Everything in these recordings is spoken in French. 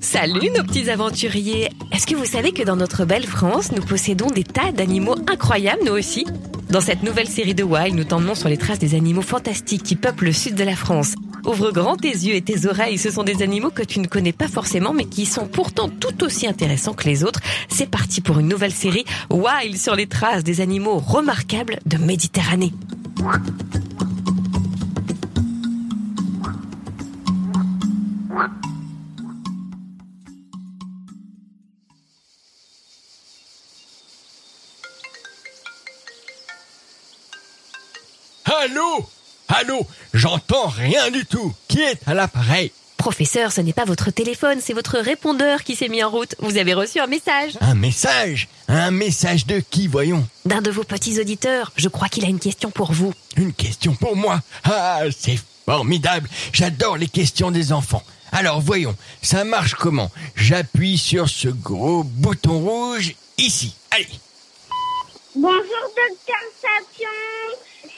Salut nos petits aventuriers Est-ce que vous savez que dans notre belle France, nous possédons des tas d'animaux incroyables, nous aussi? Dans cette nouvelle série de Wild, nous t'emmenons sur les traces des animaux fantastiques qui peuplent le sud de la France. Ouvre grand tes yeux et tes oreilles, ce sont des animaux que tu ne connais pas forcément, mais qui sont pourtant tout aussi intéressants que les autres. C'est parti pour une nouvelle série Wild sur les traces des animaux remarquables de Méditerranée. Allô? Allô? J'entends rien du tout. Qui est à l'appareil? Professeur, ce n'est pas votre téléphone, c'est votre répondeur qui s'est mis en route. Vous avez reçu un message Un message? Un message de qui, voyons? D'un de vos petits auditeurs. Je crois qu'il a une question pour vous. Une question pour moi? Ah, c'est formidable J'adore les questions des enfants. Alors voyons, ça marche comment? J'appuie sur ce gros bouton rouge ici. Allez Bonjour docteur Sapion,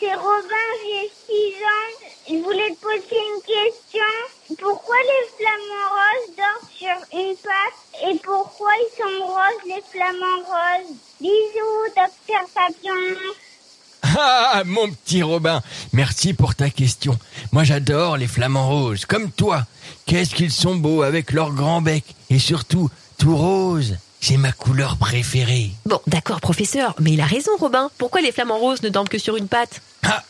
c'est Robin, j'ai 6 ans. Je voulais te poser une question. Pourquoi les flamants roses dorment sur une patte et pourquoi ils sont roses les flamants roses? Bisous docteur Sapion. Ah, mon petit Robin, merci pour ta question. Moi j'adore les flamants roses, comme toi. Qu'est-ce qu'ils sont beaux avec leur grand bec et surtout tout rose. C'est ma couleur préférée. Bon, d'accord, professeur, mais il a raison, Robin. Pourquoi les flamants roses ne dorment que sur une patte? Ah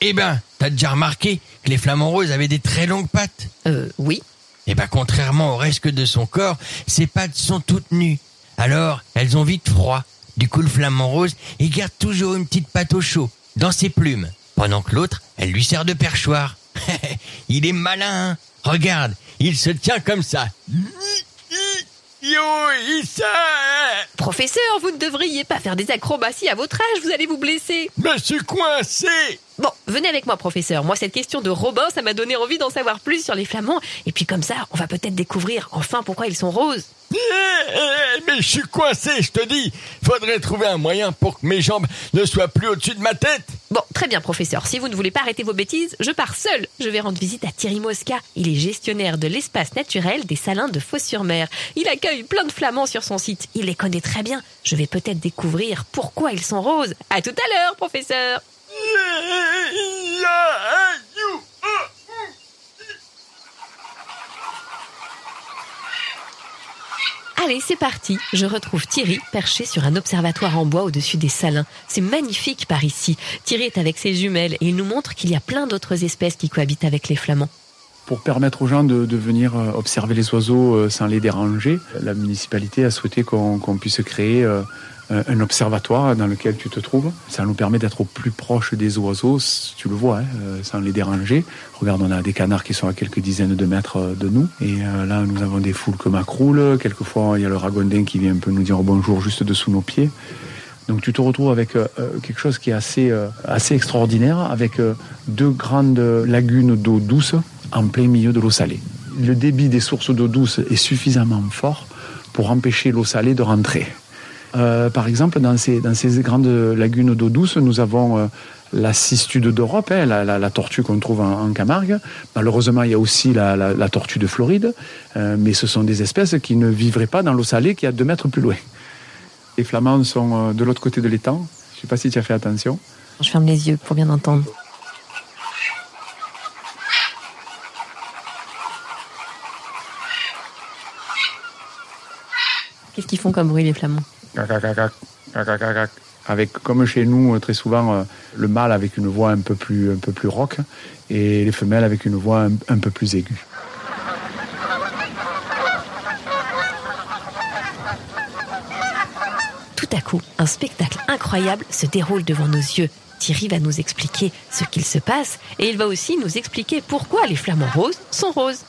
Eh ben, t'as déjà remarqué que les flamants roses avaient des très longues pattes Euh, oui. Eh ben, contrairement au reste de son corps, ses pattes sont toutes nues. Alors, elles ont vite froid. Du coup, le flamant rose, il garde toujours une petite patte au chaud, dans ses plumes. Pendant que l'autre, elle lui sert de perchoir. il est malin, hein Regarde, il se tient comme ça. Yo, il sait Professeur, vous ne devriez pas faire des acrobaties à votre âge, vous allez vous blesser. Mais je suis coincé Bon, venez avec moi, professeur. Moi, cette question de Robin, ça m'a donné envie d'en savoir plus sur les flamands. Et puis comme ça, on va peut-être découvrir enfin pourquoi ils sont roses. Eh, eh, Mais je suis coincé, je te dis Faudrait trouver un moyen pour que mes jambes ne soient plus au-dessus de ma tête Bon, très bien, professeur. Si vous ne voulez pas arrêter vos bêtises, je pars seul. Je vais rendre visite à Thierry Mosca. Il est gestionnaire de l'espace naturel des Salins de Fos-sur-Mer. Il accueille plein de flamands sur son site. Il les connaît très bien. Je vais peut-être découvrir pourquoi ils sont roses. À tout à l'heure, professeur. Allez, c'est parti. Je retrouve Thierry perché sur un observatoire en bois au-dessus des salins. C'est magnifique par ici. Thierry est avec ses jumelles et il nous montre qu'il y a plein d'autres espèces qui cohabitent avec les flamands. Pour permettre aux gens de, venir euh, observer les oiseaux euh, sans les déranger, la municipalité a souhaité qu'on puisse créer euh, un observatoire dans lequel tu te trouves. Ça nous permet d'être au plus proche des oiseaux, tu le vois, hein, sans les déranger. Regarde, on a des canards qui sont à quelques dizaines de mètres de nous. Et là, nous avons des foules que macroules. Quelquefois, il y a le ragondin qui vient un peu nous dire bonjour juste dessous nos pieds. Donc tu te retrouves avec quelque chose qui est assez, assez extraordinaire, avec deux grandes lagunes d'eau douce en plein milieu de l'eau salée. le débit des sources d'eau douce est suffisamment fort pour empêcher l'eau salée de rentrer. Euh, par exemple, dans ces, grandes lagunes d'eau douce, nous avons euh, la cistude d'Europe, hein, la, tortue qu'on trouve en, Camargue. Malheureusement, il y a aussi la, tortue de Floride, euh, mais ce sont des espèces qui ne vivraient pas dans l'eau salée qui est à deux mètres plus loin. Les flamands sont de l'autre côté de l'étang. Je ne sais pas si tu as fait attention. Je ferme les yeux pour bien entendre. Qu'est-ce qu'ils font comme bruit les flamands avec comme chez nous très souvent euh, le mâle avec une voix un peu plus un peu plus rock et les femelles avec une voix un, un peu plus aiguë. Tout à coup, un spectacle incroyable se déroule devant nos yeux. Thierry va nous expliquer ce qu'il se passe et il va aussi nous expliquer pourquoi les flamants roses sont roses.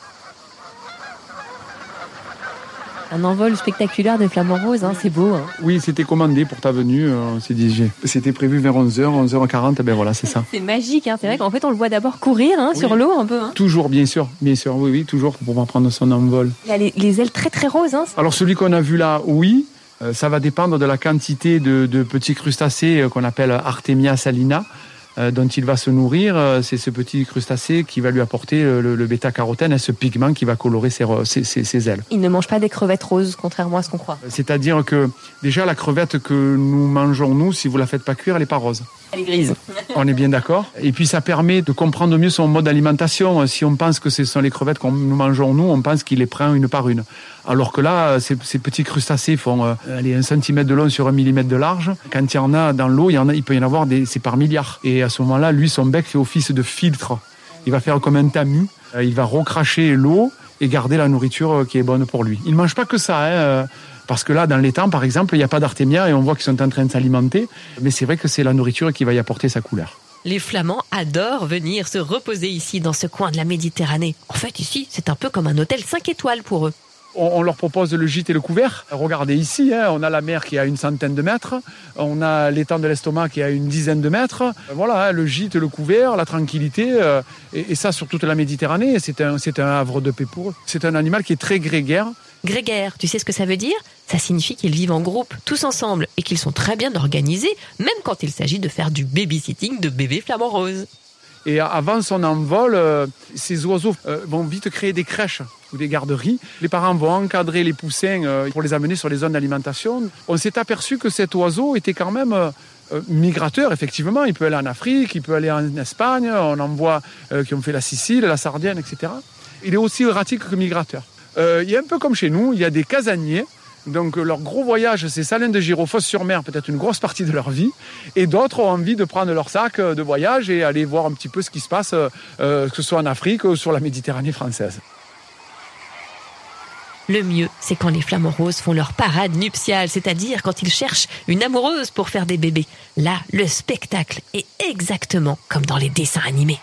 Un envol spectaculaire des flamants roses, hein, c'est beau. Hein. Oui, c'était commandé pour ta venue. Euh, s'est dit, c'était prévu vers 11h, 11h40, ben voilà, c'est ça. C'est magique, hein, c'est vrai qu'en fait on le voit d'abord courir hein, oui. sur l'eau un peu. Hein. Toujours, bien sûr, bien sûr, oui, oui, toujours pour pouvoir prendre son envol. Il a les, les ailes très très roses. Hein. Alors celui qu'on a vu là, oui. Euh, ça va dépendre de la quantité de, de petits crustacés euh, qu'on appelle Artemia salina euh, dont il va se nourrir, euh, c'est ce petit crustacé qui va lui apporter le, le bêta-carotène et ce pigment qui va colorer ses, ses, ses, ses, ailes. Il ne mange pas des crevettes roses, contrairement à ce qu'on croit. C'est-à-dire que déjà la crevette que nous mangeons, nous, si vous la faites pas cuire, elle n'est pas rose. Elle est grise. on est bien d'accord. Et puis ça permet de comprendre mieux son mode d'alimentation. Si on pense que ce sont les crevettes que nous mangeons, nous, on pense qu'il les prend une par une. Alors que là, ces, ces petits crustacés font euh, allez, un centimètre de long sur un millimètre de large. Quand il y en a dans l'eau, il, peut y en avoir des, c'est par milliards. Et à ce moment-là, lui, son bec fait office de filtre. Il va faire comme un tamu. Il va recracher l'eau et garder la nourriture qui est bonne pour lui. Il ne mange pas que ça. Hein. Parce que là, dans l'étang, par exemple, il n'y a pas d'artémia et on voit qu'ils sont en train de s'alimenter. Mais c'est vrai que c'est la nourriture qui va y apporter sa couleur. Les Flamands adorent venir se reposer ici, dans ce coin de la Méditerranée. En fait, ici, c'est un peu comme un hôtel 5 étoiles pour eux. On, leur propose le gîte et le couvert. Regardez ici, hein, on a la mer qui a une centaine de mètres, on a l'étang de l'estomac qui a une dizaine de mètres. Voilà, hein, le gîte, le couvert, la tranquillité, euh, et, et, ça sur toute la Méditerranée. C'est un, c'est un havre de paix pour eux. C'est un animal qui est très grégaire. Grégaire, tu sais ce que ça veut dire? Ça signifie qu'ils vivent en groupe, tous ensemble, et qu'ils sont très bien organisés, même quand il s'agit de faire du babysitting de bébés flamants roses. Et avant son envol, euh, ces oiseaux euh, vont vite créer des crèches ou des garderies. Les parents vont encadrer les poussins euh, pour les amener sur les zones d'alimentation. On s'est aperçu que cet oiseau était quand même migrateur, effectivement. Il peut aller en Afrique, il peut aller en Espagne. On en voit qui ont fait la Sicile, la Sardaigne, etc. Il est aussi erratique que migrateur. Il est un peu comme chez nous, il y a des casaniers donc leur gros voyage, c'est Salins de Girofosse sur mer, peut-être une grosse partie de leur vie. Et d'autres ont envie de prendre leur sac de voyage et aller voir un petit peu ce qui se passe, euh, que ce soit en Afrique ou sur la Méditerranée française. Le mieux, c'est quand les flamants roses font leur parade nuptiale, c'est-à-dire quand ils cherchent une amoureuse pour faire des bébés. Là, le spectacle est exactement comme dans les dessins animés.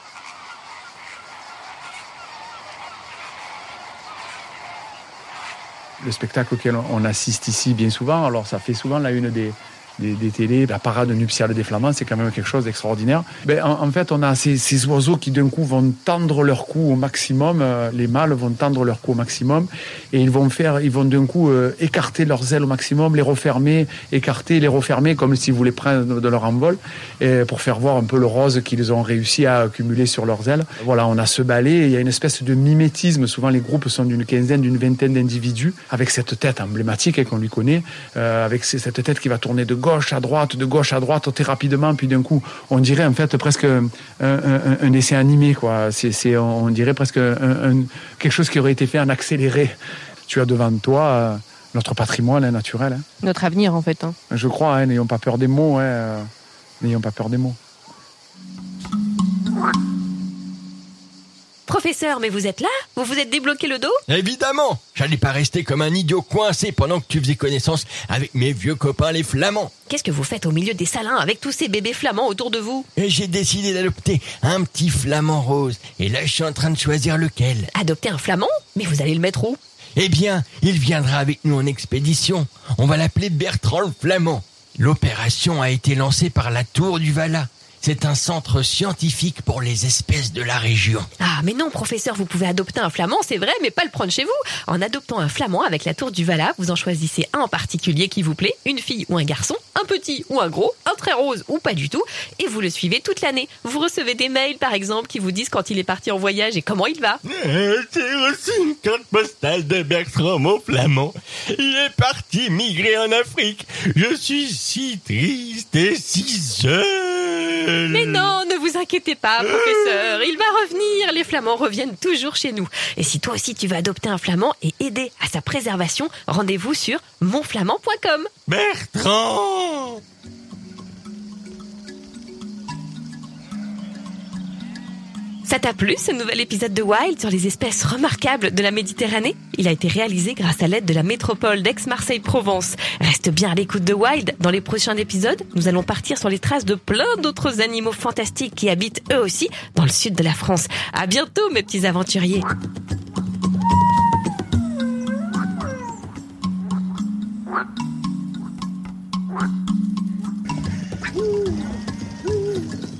Le spectacle auquel on assiste ici bien souvent. Alors ça fait souvent la une des, des, des télés, la parade nuptiale des Flamands, c'est quand même quelque chose d'extraordinaire. Ben, en, en, fait, on a ces, ces oiseaux qui d'un coup vont tendre leur cou au maximum. Euh, les mâles vont tendre leur cou au maximum et ils vont faire, ils vont d'un coup euh, écarter leurs ailes au maximum, les refermer, écarter, les refermer comme s'ils voulaient prendre de leur envol et pour faire voir un peu le rose qu'ils ont réussi à accumuler sur leurs ailes. Voilà, on a ce balai. Il y a une espèce de mimétisme. Souvent, les groupes sont d'une quinzaine, d'une vingtaine d'individus avec cette tête emblématique qu'on lui connaît, euh, avec cette tête qui va tourner de gauche à droite, de gauche à droite, très rapidement, puis d'un coup, on dirait en fait presque un, un, un dessin animé, quoi. C'est, on dirait presque un, quelque chose qui aurait été fait en accéléré. Tu as devant toi euh, notre patrimoine hein, naturel. Hein. Notre avenir, en fait. Hein. Je crois, n'ayons pas peur des mots. Euh, n'ayons pas peur des mots. Professeur, mais vous êtes là? Vous vous êtes débloqué le dos? Évidemment J'allais pas rester comme un idiot coincé pendant que tu faisais connaissance avec mes vieux copains les flamands. Qu'est-ce que vous faites au milieu des salins avec tous ces bébés flamands autour de vous? Et j'ai décidé d'adopter un petit flamand rose. Et là, je suis en train de choisir lequel. Adopter un flamand? Mais vous allez le mettre où? Eh bien, il viendra avec nous en expédition. On va l'appeler Bertrand le Flamand. L'opération a été lancée par la Tour du Valat. C'est un centre scientifique pour les espèces de la région. Ah, mais non, professeur, vous pouvez adopter un flamand, c'est vrai, mais pas le prendre chez vous. En adoptant un flamand avec la tour du Vala, vous en choisissez un en particulier qui vous plaît, une fille ou un garçon, un petit ou un gros, un très rose ou pas du tout, et vous le suivez toute l'année. Vous recevez des mails, par exemple, qui vous disent quand il est parti en voyage et comment il va. Euh, J'ai reçu une carte postale de Bertrand, mon flamand. Il est parti migrer en Afrique. Je suis si triste et si seul. Mais non, ne vous inquiétez pas, professeur. Il va revenir. Les flamands reviennent toujours chez nous. Et si toi aussi tu veux adopter un flamand et aider à sa préservation, rendez-vous sur monflamand.com. Bertrand Ça t'a plu ce nouvel épisode de Wild sur les espèces remarquables de la Méditerranée? Il a été réalisé grâce à l'aide de la métropole d'Aix-Marseille-Provence. Reste bien à l'écoute de Wild. Dans les prochains épisodes, nous allons partir sur les traces de plein d'autres animaux fantastiques qui habitent eux aussi dans le sud de la France. À bientôt mes petits aventuriers.